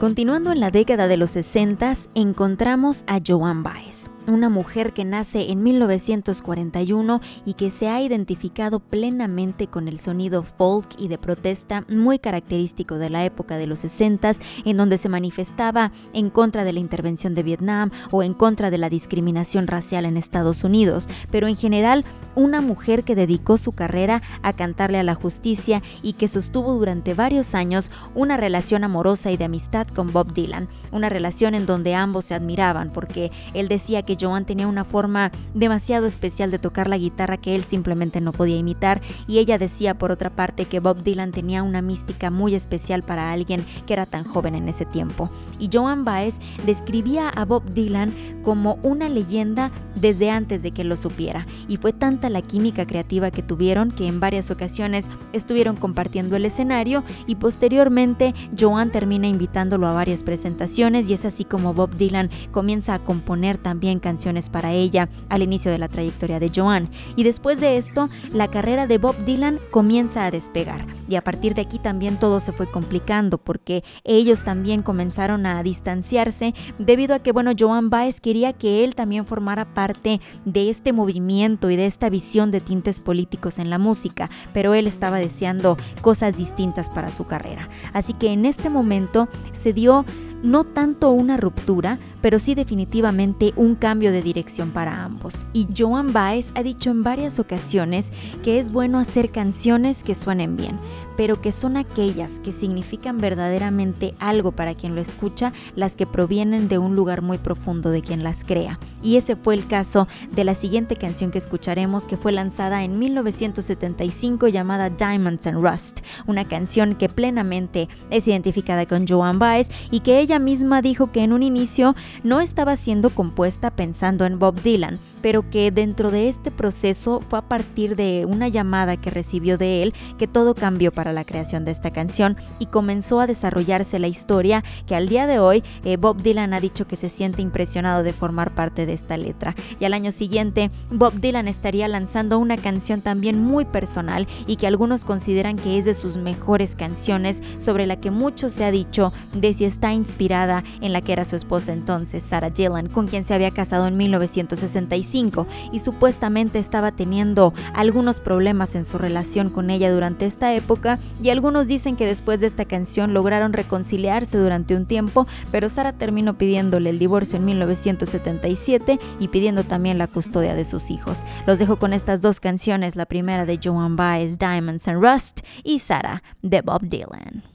Continuando en la década de los 60, encontramos a Joan Baez una mujer que nace en 1941 y que se ha identificado plenamente con el sonido folk y de protesta muy característico de la época de los 60, en donde se manifestaba en contra de la intervención de Vietnam o en contra de la discriminación racial en Estados Unidos, pero en general una mujer que dedicó su carrera a cantarle a la justicia y que sostuvo durante varios años una relación amorosa y de amistad con Bob Dylan, una relación en donde ambos se admiraban porque él decía que Joan tenía una forma demasiado especial de tocar la guitarra que él simplemente no podía imitar y ella decía por otra parte que Bob Dylan tenía una mística muy especial para alguien que era tan joven en ese tiempo. Y Joan Baez describía a Bob Dylan como una leyenda desde antes de que lo supiera y fue tanta la química creativa que tuvieron que en varias ocasiones estuvieron compartiendo el escenario y posteriormente Joan termina invitándolo a varias presentaciones y es así como Bob Dylan comienza a componer también canciones para ella al inicio de la trayectoria de Joan. Y después de esto, la carrera de Bob Dylan comienza a despegar. Y a partir de aquí también todo se fue complicando porque ellos también comenzaron a distanciarse debido a que, bueno, Joan Baez quería que él también formara parte de este movimiento y de esta visión de tintes políticos en la música, pero él estaba deseando cosas distintas para su carrera. Así que en este momento se dio no tanto una ruptura, pero sí definitivamente un cambio de dirección para ambos. Y Joan Baez ha dicho en varias ocasiones que es bueno hacer canciones que suenen bien, pero que son aquellas que significan verdaderamente algo para quien lo escucha, las que provienen de un lugar muy profundo de quien las crea. Y ese fue el caso de la siguiente canción que escucharemos, que fue lanzada en 1975 llamada Diamonds and Rust, una canción que plenamente es identificada con Joan Baez y que ella misma dijo que en un inicio no estaba siendo compuesta pensando en Bob Dylan, pero que dentro de este proceso fue a partir de una llamada que recibió de él que todo cambió para la creación de esta canción y comenzó a desarrollarse la historia que al día de hoy eh, Bob Dylan ha dicho que se siente impresionado de formar parte de esta letra. Y al año siguiente Bob Dylan estaría lanzando una canción también muy personal y que algunos consideran que es de sus mejores canciones sobre la que mucho se ha dicho de si está inspirada en la que era su esposa entonces, Sarah Dylan, con quien se había casado en 1965 y supuestamente estaba teniendo algunos problemas en su relación con ella durante esta época y algunos dicen que después de esta canción lograron reconciliarse durante un tiempo, pero Sara terminó pidiéndole el divorcio en 1977 y pidiendo también la custodia de sus hijos. Los dejo con estas dos canciones, la primera de Joan Baez, Diamonds and Rust, y Sara de Bob Dylan.